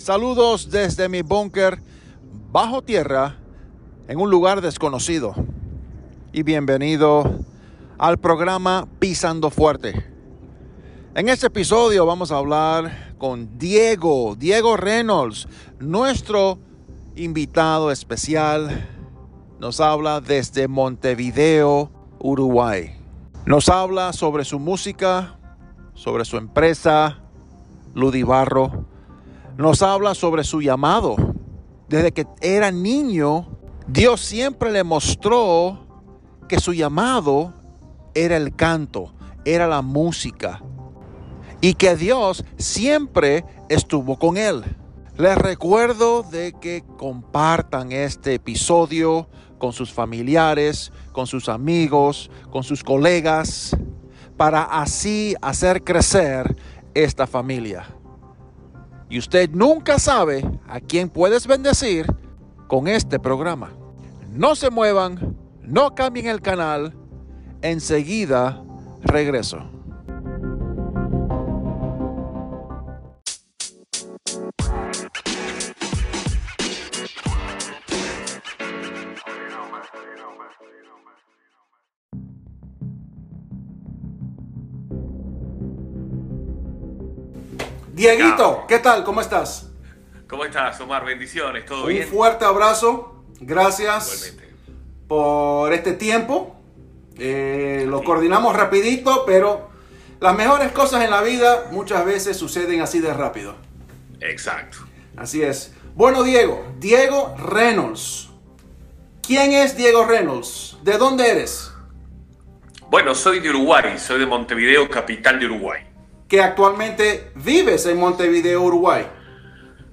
saludos desde mi búnker bajo tierra en un lugar desconocido. Y bienvenido al programa Pisando Fuerte. En este episodio vamos a hablar con Diego, Diego Reynolds, nuestro invitado especial. Nos habla desde Montevideo, Uruguay. Nos habla sobre su música, sobre su empresa, Ludibarro, nos habla sobre su llamado. Desde que era niño, Dios siempre le mostró que su llamado era el canto, era la música. Y que Dios siempre estuvo con él. Les recuerdo de que compartan este episodio con sus familiares, con sus amigos, con sus colegas, para así hacer crecer esta familia. Y usted nunca sabe a quién puedes bendecir con este programa. No se muevan, no cambien el canal. Enseguida regreso. Dieguito, ¿qué tal? ¿Cómo estás? ¿Cómo estás, Omar? Bendiciones, ¿todo Un bien? fuerte abrazo. Gracias Igualmente. por este tiempo. Eh, lo coordinamos rapidito, pero las mejores cosas en la vida muchas veces suceden así de rápido. Exacto. Así es. Bueno, Diego, Diego Reynolds. ¿Quién es Diego Reynolds? ¿De dónde eres? Bueno, soy de Uruguay, soy de Montevideo, capital de Uruguay. Que actualmente vives en Montevideo, Uruguay.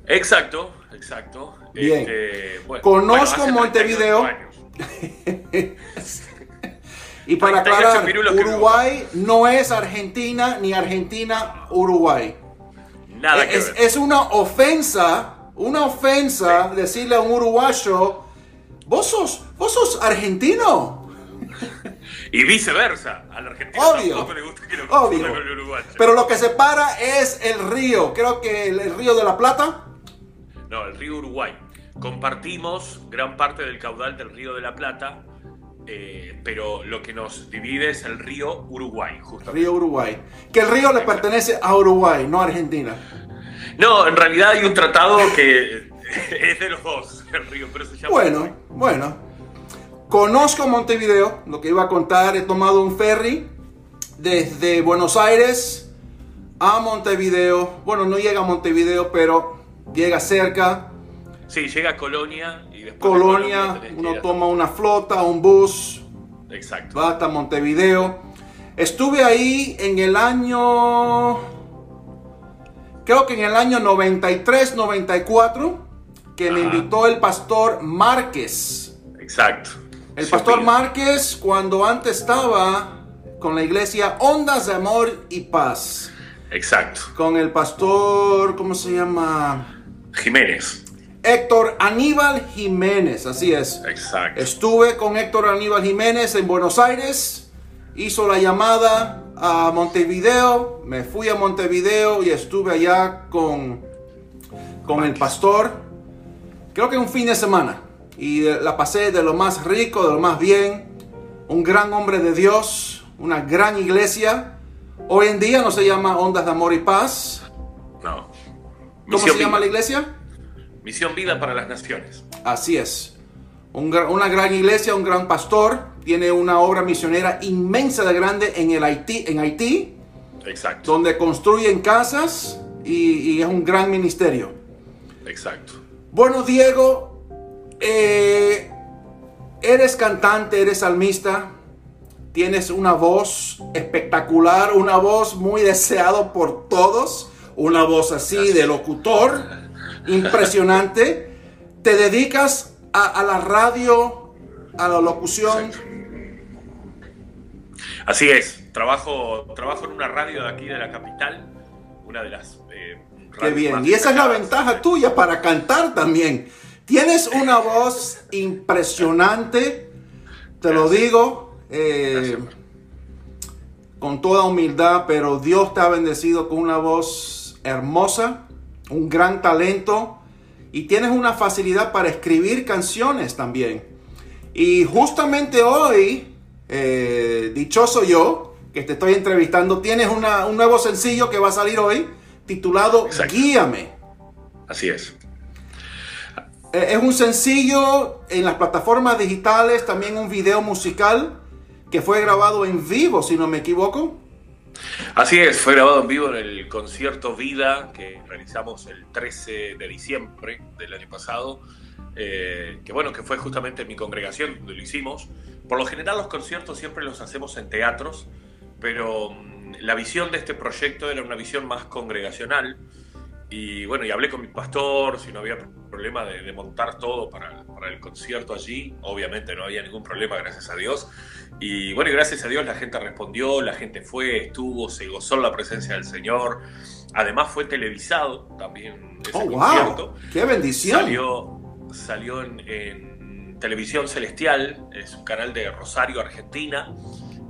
Exacto, exacto. Bien. Este, bueno, Conozco bueno, hace 38 Montevideo. Y para 38 aclarar, que Uruguay no es Argentina ni Argentina Uruguay. Nada que es, ver. es una ofensa, una ofensa decirle a un uruguayo, vos sos, vos sos argentino. Y viceversa. Al argentino Obvio, tampoco le gusta que lo obvio. confundan con el uruguayo. Pero lo que separa es el río, creo que el, el río de la Plata. No, el río Uruguay. Compartimos gran parte del caudal del río de la Plata, eh, pero lo que nos divide es el río Uruguay, justamente. Río Uruguay. Que el río le pertenece a Uruguay, no a Argentina. No, en realidad hay un tratado que es de los dos, el río, pero se llama Bueno, Uruguay. bueno. Conozco Montevideo, lo que iba a contar, he tomado un ferry desde Buenos Aires a Montevideo. Bueno, no llega a Montevideo, pero llega cerca. Sí, llega a Colonia y después de Colonia, uno toma una flota, un bus, Exacto. va hasta Montevideo. Estuve ahí en el año, creo que en el año 93, 94, que me invitó el pastor Márquez. Exacto. El pastor. Márquez, cuando antes estaba con la iglesia Ondas de Amor y Paz, Exacto. con el pastor, ¿cómo se llama? Jiménez. Héctor Aníbal Jiménez, así es. Exacto. Estuve con Héctor Aníbal Jiménez en Buenos Aires, hizo la llamada a Montevideo, me fui a Montevideo y estuve allá con, con el pastor, creo que un fin de semana, y la pasé de lo más rico, de lo más bien, un gran hombre de Dios, una gran iglesia. Hoy en día no se llama Ondas de Amor y Paz. No. ¿Cómo se llama la iglesia? Misión Vida para las Naciones. Así es. Un una gran iglesia, un gran pastor, tiene una obra misionera inmensa de grande en, el Haití, en Haití, Exacto. donde construyen casas y, y es un gran ministerio. Exacto. Bueno, Diego, eh, eres cantante, eres salmista, tienes una voz espectacular, una voz muy deseado por todos, una voz así de locutor. impresionante. Te dedicas a, la radio, a la locución. Así es, trabajo, trabajo en una radio de aquí de la capital, una de las... Eh, Qué bien, y esa es la ventaja tuya para cantar también. Tienes una voz impresionante, te lo digo, eh, con toda humildad, pero Dios te ha bendecido con una voz hermosa, un gran talento y tienes una facilidad para escribir canciones también. Y justamente hoy, eh, dichoso yo, que te estoy entrevistando, tienes un nuevo sencillo que va a salir hoy titulado Guíame. Así es. Eh, es un sencillo en las plataformas digitales, también un video musical que fue grabado en vivo, si no me equivoco. Así es, fue grabado en vivo en el concierto Vida que realizamos el 13 de diciembre del año pasado, eh, que bueno, que fue justamente en mi congregación donde lo hicimos. Por lo general los conciertos siempre los hacemos en teatros, pero mm, la visión de este proyecto era una visión más congregacional. Y bueno, y hablé con mi pastor si no había problema de, montar todo para, para, el concierto allí. Obviamente no había ningún problema, gracias a Dios. Y bueno, gracias a Dios la gente respondió, la gente fue, estuvo, se gozó en la presencia del Señor. Además fue televisado también ese oh, concierto. ¡Qué bendición! Salió, salió en, Televisión Celestial, es un canal de Rosario, Argentina,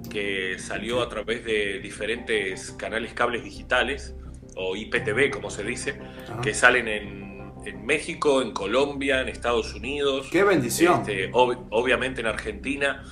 que salió a través de diferentes canales cables digitales, o IPTV como se dice, ah. que salen en, en, México, en Colombia, en Estados Unidos. ¡Qué bendición! Este, obviamente en Argentina.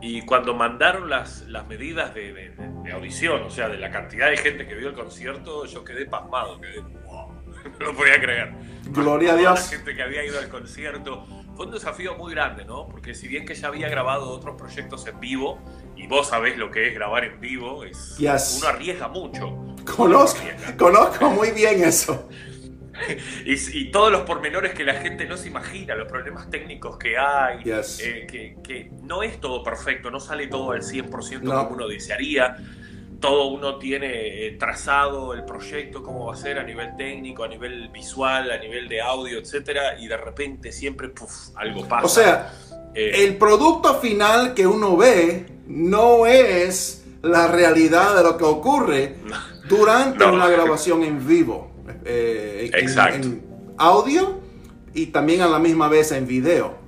Y cuando mandaron las, las medidas de, audición, o sea, de la cantidad de gente que vio el concierto, yo quedé pasmado, quedé, wow, no lo podía creer. Gloria a Dios. La gente que había ido al concierto. Fue un desafío muy grande, ¿no? Porque si bien que ya había grabado otros proyectos en vivo, y vos sabés lo que es grabar en vivo, es, uno arriesga mucho. Conozco, conozco muy bien eso. y, todos los pormenores que la gente no se imagina, los problemas técnicos que hay, eh, que, no es todo perfecto, no sale todo al 100% como uno desearía. Todo uno tiene eh, trazado el proyecto, cómo va a ser a nivel técnico, a nivel visual, a nivel de audio, etcétera, y de repente siempre algo pasa. O sea, eh, el producto final que uno ve no es la realidad de lo que ocurre durante una grabación en vivo. Eh, en, audio y también a la misma vez en video.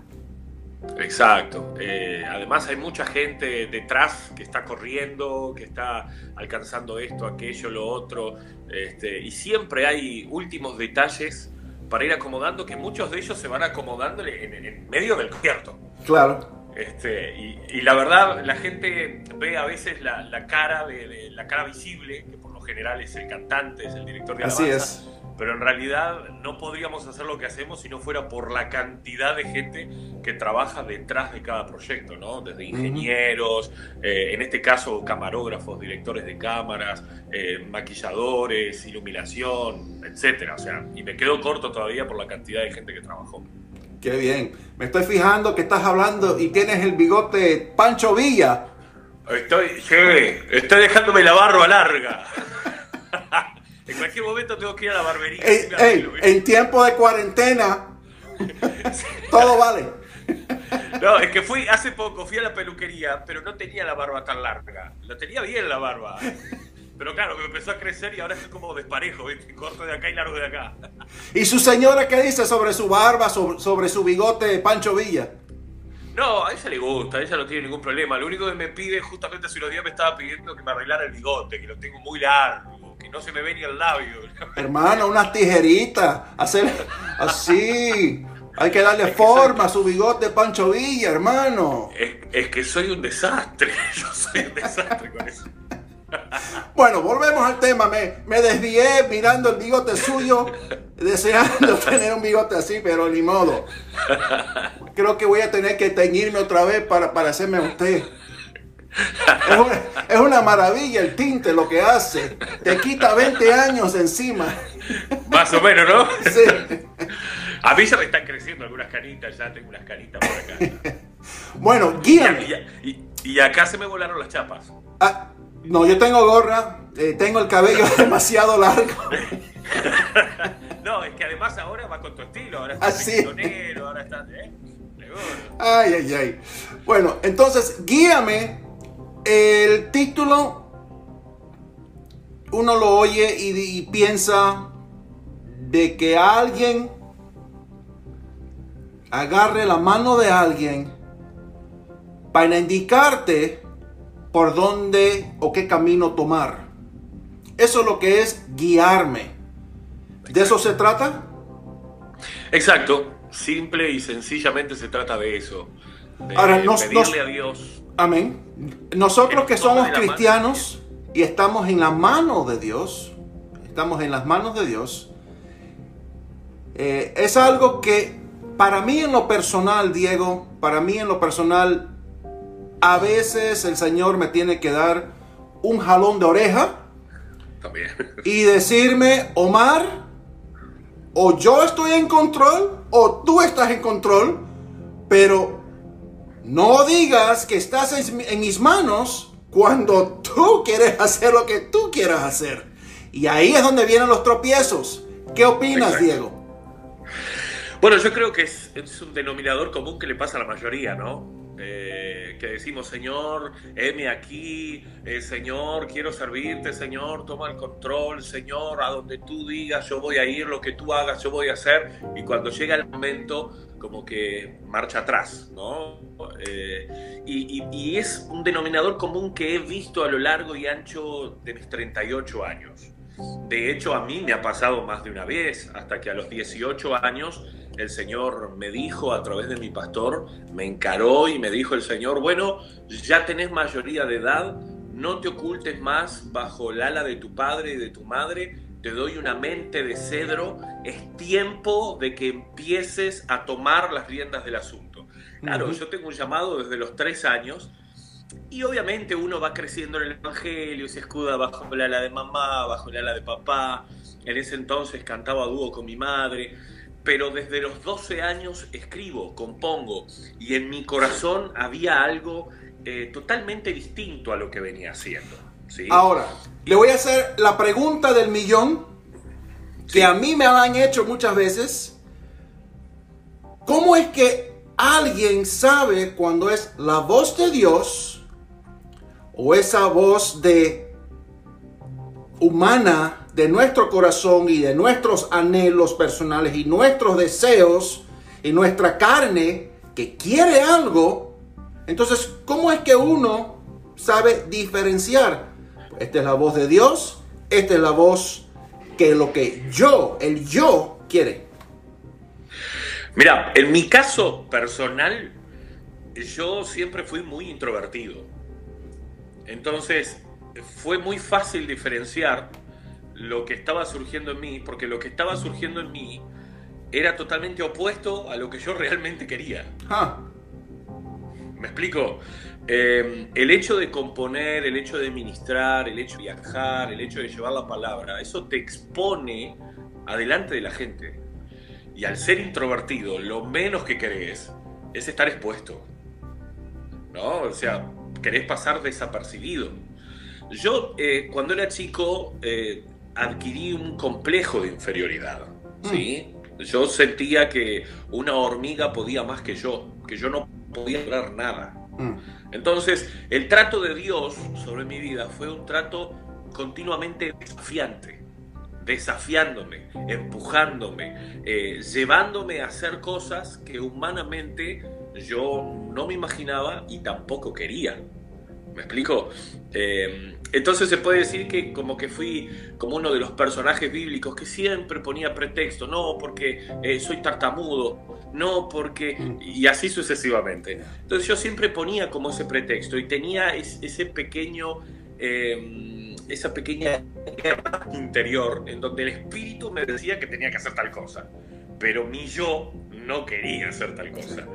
Exacto. Eh, además hay mucha gente detrás que está corriendo, que está alcanzando esto, aquello, lo otro. Este, y siempre hay últimos detalles para ir acomodando, que muchos de ellos se van acomodando en, medio del concierto. Claro. Este, y, la verdad, la gente ve a veces la, cara de, la cara visible, que general es el cantante, es el director de alabanza. Así es pero en realidad no podríamos hacer lo que hacemos si no fuera por la cantidad de gente que trabaja detrás de cada proyecto, ¿no? Desde ingenieros, eh, en este caso camarógrafos, directores de cámaras, eh, maquilladores, iluminación, etcétera. O sea, y me quedo corto todavía por la cantidad de gente que trabajó. Qué bien. Me estoy fijando que estás hablando y tienes el bigote Pancho Villa. Estoy, estoy dejándome la barba larga. En cualquier momento tengo que ir a la barbería. en tiempo de cuarentena, todo vale. No, es que fui hace poco, fui a la peluquería, pero no tenía la barba tan larga. Lo tenía bien la barba. Pero claro, me empezó a crecer y ahora estoy como desparejo, ¿viste? Corto de acá y largo de acá. ¿Y su señora qué dice sobre su barba, sobre, su bigote Pancho Villa? No, a ella le gusta, a ella no tiene ningún problema. Lo único que me pide, justamente hace unos días me estaba pidiendo que me arreglara el bigote, que lo tengo muy largo no se me ve ni el labio. Hermano, unas tijeritas, hacer así. Hay que darle forma a su bigote Pancho Villa, hermano. Es, que soy un desastre. Yo soy un desastre con eso. Bueno, volvemos al tema. Me, me desvié mirando el bigote suyo, deseando tener un bigote así, pero ni modo. Creo que voy a tener que teñirme otra vez para parecerme a usted. Es una, maravilla el tinte lo que hace. Te quita 20 años encima. Más o menos, ¿no? Sí. A mí se me están creciendo algunas canitas, ya tengo unas canitas por acá. Bueno, guíame. Y, acá se me volaron las chapas. Ah, no, yo tengo gorra, eh, tengo el cabello demasiado largo. No, es que además ahora va con tu estilo, ahora estás Así. ahora estás, ¿eh? Ay, ay, ay. Bueno, entonces, guíame. El título, uno lo oye y, y piensa de que alguien agarre la mano de alguien para indicarte por dónde o qué camino tomar. Eso es lo que es guiarme. ¿De eso se trata? Exacto, simple y sencillamente se trata de eso. De Ahora, nos- pedirle nos- a Dios. Amén. Nosotros Que somos cristianos y estamos en la mano de Dios, estamos en las manos de Dios, eh, es algo que para mí en lo personal, Diego, para mí en lo personal, a veces el Señor me tiene que dar un jalón de oreja También. y decirme, Omar, o yo estoy en control o tú estás en control, pero no digas que estás en, mis manos cuando tú quieres hacer lo que tú quieras hacer. Y ahí es donde vienen los tropiezos. ¿Qué opinas, Exacto. Diego? Bueno, yo creo que es, es un denominador común que le pasa a la mayoría, ¿no? Eh, que decimos, Señor, heme aquí, eh, Señor, quiero servirte, Señor, toma el control, Señor, a donde tú digas, yo voy a ir, lo que tú hagas, yo voy a hacer. Y cuando llega el momento, como que marcha atrás, ¿no? Eh, y, y- es un denominador común que he visto a lo largo y ancho de mis 38 años. De hecho, a mí me ha pasado más de una vez, hasta que a los 18 años el Señor me dijo a través de mi pastor, me encaró y me dijo el Señor, bueno, ya tenés mayoría de edad, no te ocultes más bajo el ala de tu padre y de tu madre, te doy una mente de cedro, es tiempo de que empieces a tomar las riendas del asunto. Claro, yo tengo un llamado desde los tres años y obviamente uno va creciendo en el Evangelio y se escuda bajo el ala de mamá, bajo el ala de papá. En ese entonces cantaba a dúo con mi madre. Pero desde los 12 años escribo, compongo. Y en mi corazón había algo eh, totalmente distinto a lo que venía haciendo. ¿sí? Ahora, le voy a hacer la pregunta del millón que Sí. a mí me han hecho muchas veces. ¿Cómo es que alguien sabe cuando es la voz de Dios o esa voz de humana de nuestro corazón y de nuestros anhelos personales y nuestros deseos y nuestra carne que quiere algo? Entonces, ¿cómo es que uno sabe diferenciar? Esta es la voz de Dios, esta es la voz que lo que yo, el yo quiere. Mira, en mi caso personal, yo siempre fui muy introvertido. Entonces, fue muy fácil diferenciar lo que estaba surgiendo en mí, porque lo que estaba surgiendo en mí era totalmente opuesto a lo que yo realmente quería. Ah, ¿Me explico? Eh, el hecho de componer, el hecho de ministrar, el hecho de viajar, el hecho de llevar la palabra, eso te expone adelante de la gente. Y al ser introvertido, lo menos que querés es estar expuesto. ¿No? O sea, querés pasar desapercibido. Yo, eh, cuando era chico, eh, adquirí un complejo de inferioridad. ¿sí? Yo sentía que una hormiga podía más que yo, que yo no podía lograr nada. mm, Entonces, el trato de Dios sobre mi vida fue un trato continuamente desafiante, desafiándome, empujándome, eh, llevándome a hacer cosas que humanamente yo no me imaginaba y tampoco quería. ¿Me explico? Eh, entonces se puede decir que como que fui como uno de los personajes bíblicos que siempre ponía pretexto, no porque eh, soy tartamudo, no porque... y así sucesivamente. Entonces yo siempre ponía como ese pretexto y tenía es- ese pequeño, eh, esa pequeña guerra interior en donde el espíritu me decía que tenía que hacer tal cosa, pero mi yo no quería hacer tal cosa.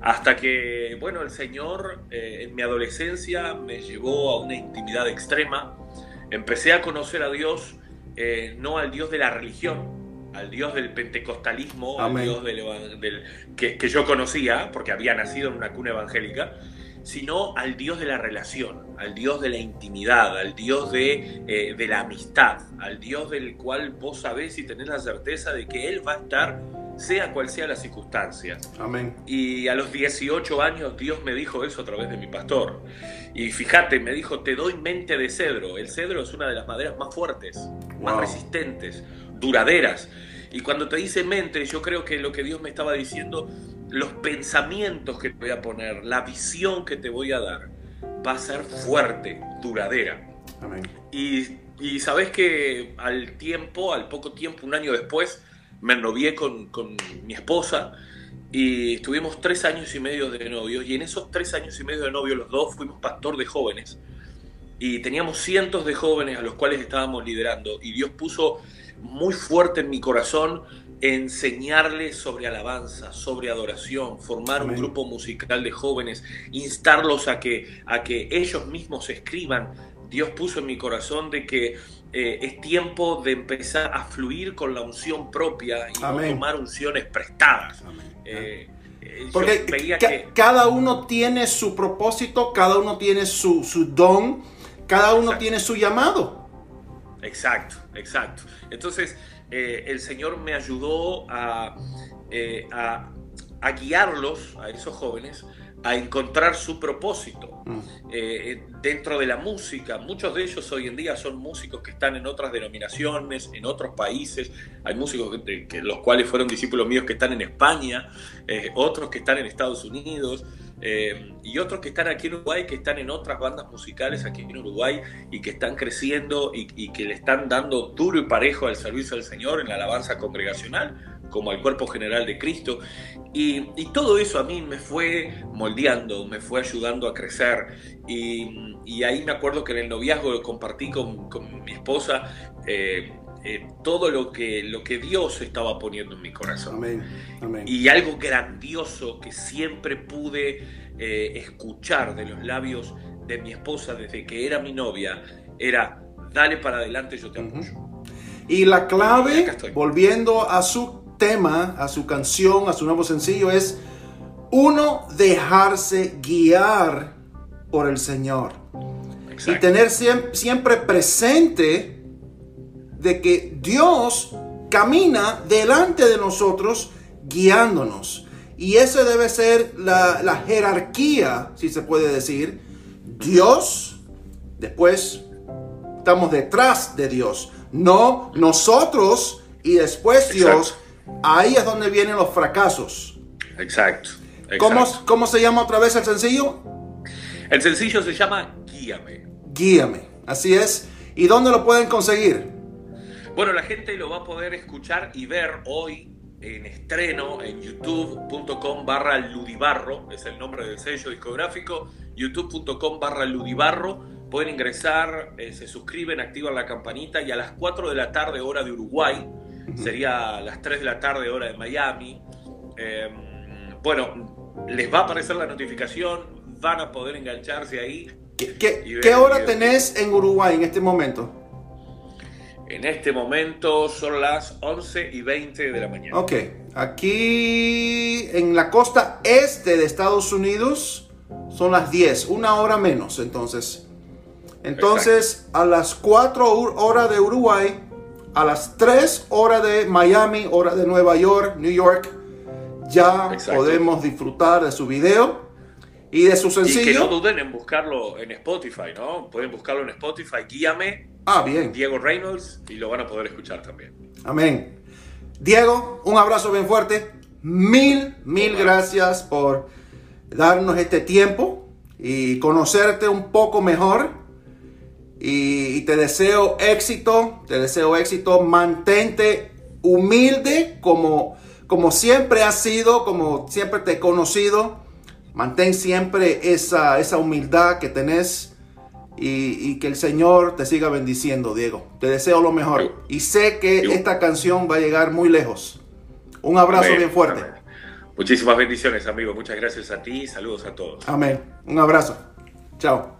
Hasta que, bueno, el Señor eh, en mi adolescencia me llevó a una intimidad extrema. Empecé a conocer a Dios, eh, no al Dios de la religión, al Dios del pentecostalismo, Amén. al Dios del, del- que, que yo conocía, porque había nacido en una cuna evangélica, sino al Dios de la relación, al Dios de la intimidad, al Dios de, eh, de la amistad, al Dios del cual vos sabés y tenés la certeza de que Él va a estar sea cual sea la circunstancia. Amén. Y a los 18 años Dios me dijo eso a través de mi pastor. Y fíjate, me dijo, te doy mente de cedro. El cedro es una de las maderas más fuertes, más resistentes, duraderas. Y cuando te dice mente, yo creo que lo que Dios me estaba diciendo, los pensamientos que te voy a poner, la visión que te voy a dar, va a ser fuerte, duradera. Amén. Y, y sabes que al tiempo, al poco tiempo, un año después, me novié con, con, mi esposa y estuvimos tres años y medio de novios. Y en esos tres años y medio de novios los dos fuimos pastor de jóvenes. Y teníamos cientos de jóvenes a los cuales estábamos liderando. Y Dios puso muy fuerte en mi corazón enseñarles sobre alabanza, sobre adoración, formar un grupo musical de jóvenes, instarlos a que, a que ellos mismos escriban. Dios puso en mi corazón de que eh, es tiempo de empezar a fluir con la unción propia y no tomar unciones prestadas. Eh, eh, Porque que... cada uno tiene su propósito, cada uno tiene su, don, cada uno tiene su llamado. Exacto, exacto. Entonces, el Señor me ayudó a, a guiarlos, a esos jóvenes, a encontrar su propósito mm. eh, dentro de la música. Muchos de ellos hoy en día son músicos que están en otras denominaciones, en otros países. Hay músicos que, los cuales fueron discípulos míos que están en España, eh, otros que están en Estados Unidos. Eh, y otros que están aquí en Uruguay, que están en otras bandas musicales aquí en Uruguay y que están creciendo y, y que le están dando duro y parejo al servicio del Señor en la alabanza congregacional como al cuerpo general de Cristo. Y, todo eso a mí me fue moldeando, me fue ayudando a crecer. Y, ahí me acuerdo que en el noviazgo compartí con, mi esposa eh, eh, todo lo que, lo que Dios estaba poniendo en mi corazón. Y algo grandioso que siempre pude eh, escuchar de los labios de mi esposa desde que era mi novia era, dale para adelante, yo te apoyo. Y la clave, volviendo a su tema, a su canción, a su nuevo sencillo es uno dejarse guiar por el Señor. Y tener siempre presente de que Dios camina delante de nosotros guiándonos. Y eso debe ser la, la jerarquía, si se puede decir. Dios, después estamos detrás de Dios. No nosotros y después Dios Ahí es donde vienen los fracasos. Exacto. ¿Cómo, se llama otra vez el sencillo? El sencillo se llama Guíame. Guíame, así es. ¿Y dónde lo pueden conseguir? Bueno, la gente lo va a poder escuchar y ver hoy en estreno en youtube.com barra ludibarro, es el nombre del sello discográfico, youtube.com barra ludibarro. Pueden ingresar, eh, se suscriben, activan la campanita y a las 4 de la tarde hora de Uruguay sería a las 3 de la tarde hora de Miami. Em, bueno, les va a aparecer la notificación, van a poder engancharse ahí. ¿Qué, hora tenés en Uruguay en este momento? En este momento son las 11 y 20 de la mañana. Ok, aquí en la costa este de Estados Unidos son las 10, una hora menos entonces. Entonces, a las 4 horas de Uruguay, a las 3 horas de Miami, hora de Nueva York, New York, ya podemos disfrutar de su video y de su sencillo. Y que no duden en buscarlo en Spotify, ¿no? Pueden buscarlo en Spotify, guíame. Ah, bien. Diego Reynolds y lo van a poder escuchar también. Amén. Diego, un abrazo bien fuerte. Mil, mil gracias por darnos este tiempo y conocerte un poco mejor y, te deseo éxito, te deseo éxito. Mantente humilde como, como siempre has sido, como siempre te he conocido. Mantén siempre esa, esa humildad que tenés y, que el Señor te siga bendiciendo, Diego. Te deseo lo mejor. Y sé que esta canción va a llegar muy lejos. Un abrazo bien fuerte. Muchísimas bendiciones, amigo. Muchas gracias a ti. Saludos a todos. Amén. Un abrazo. Chao.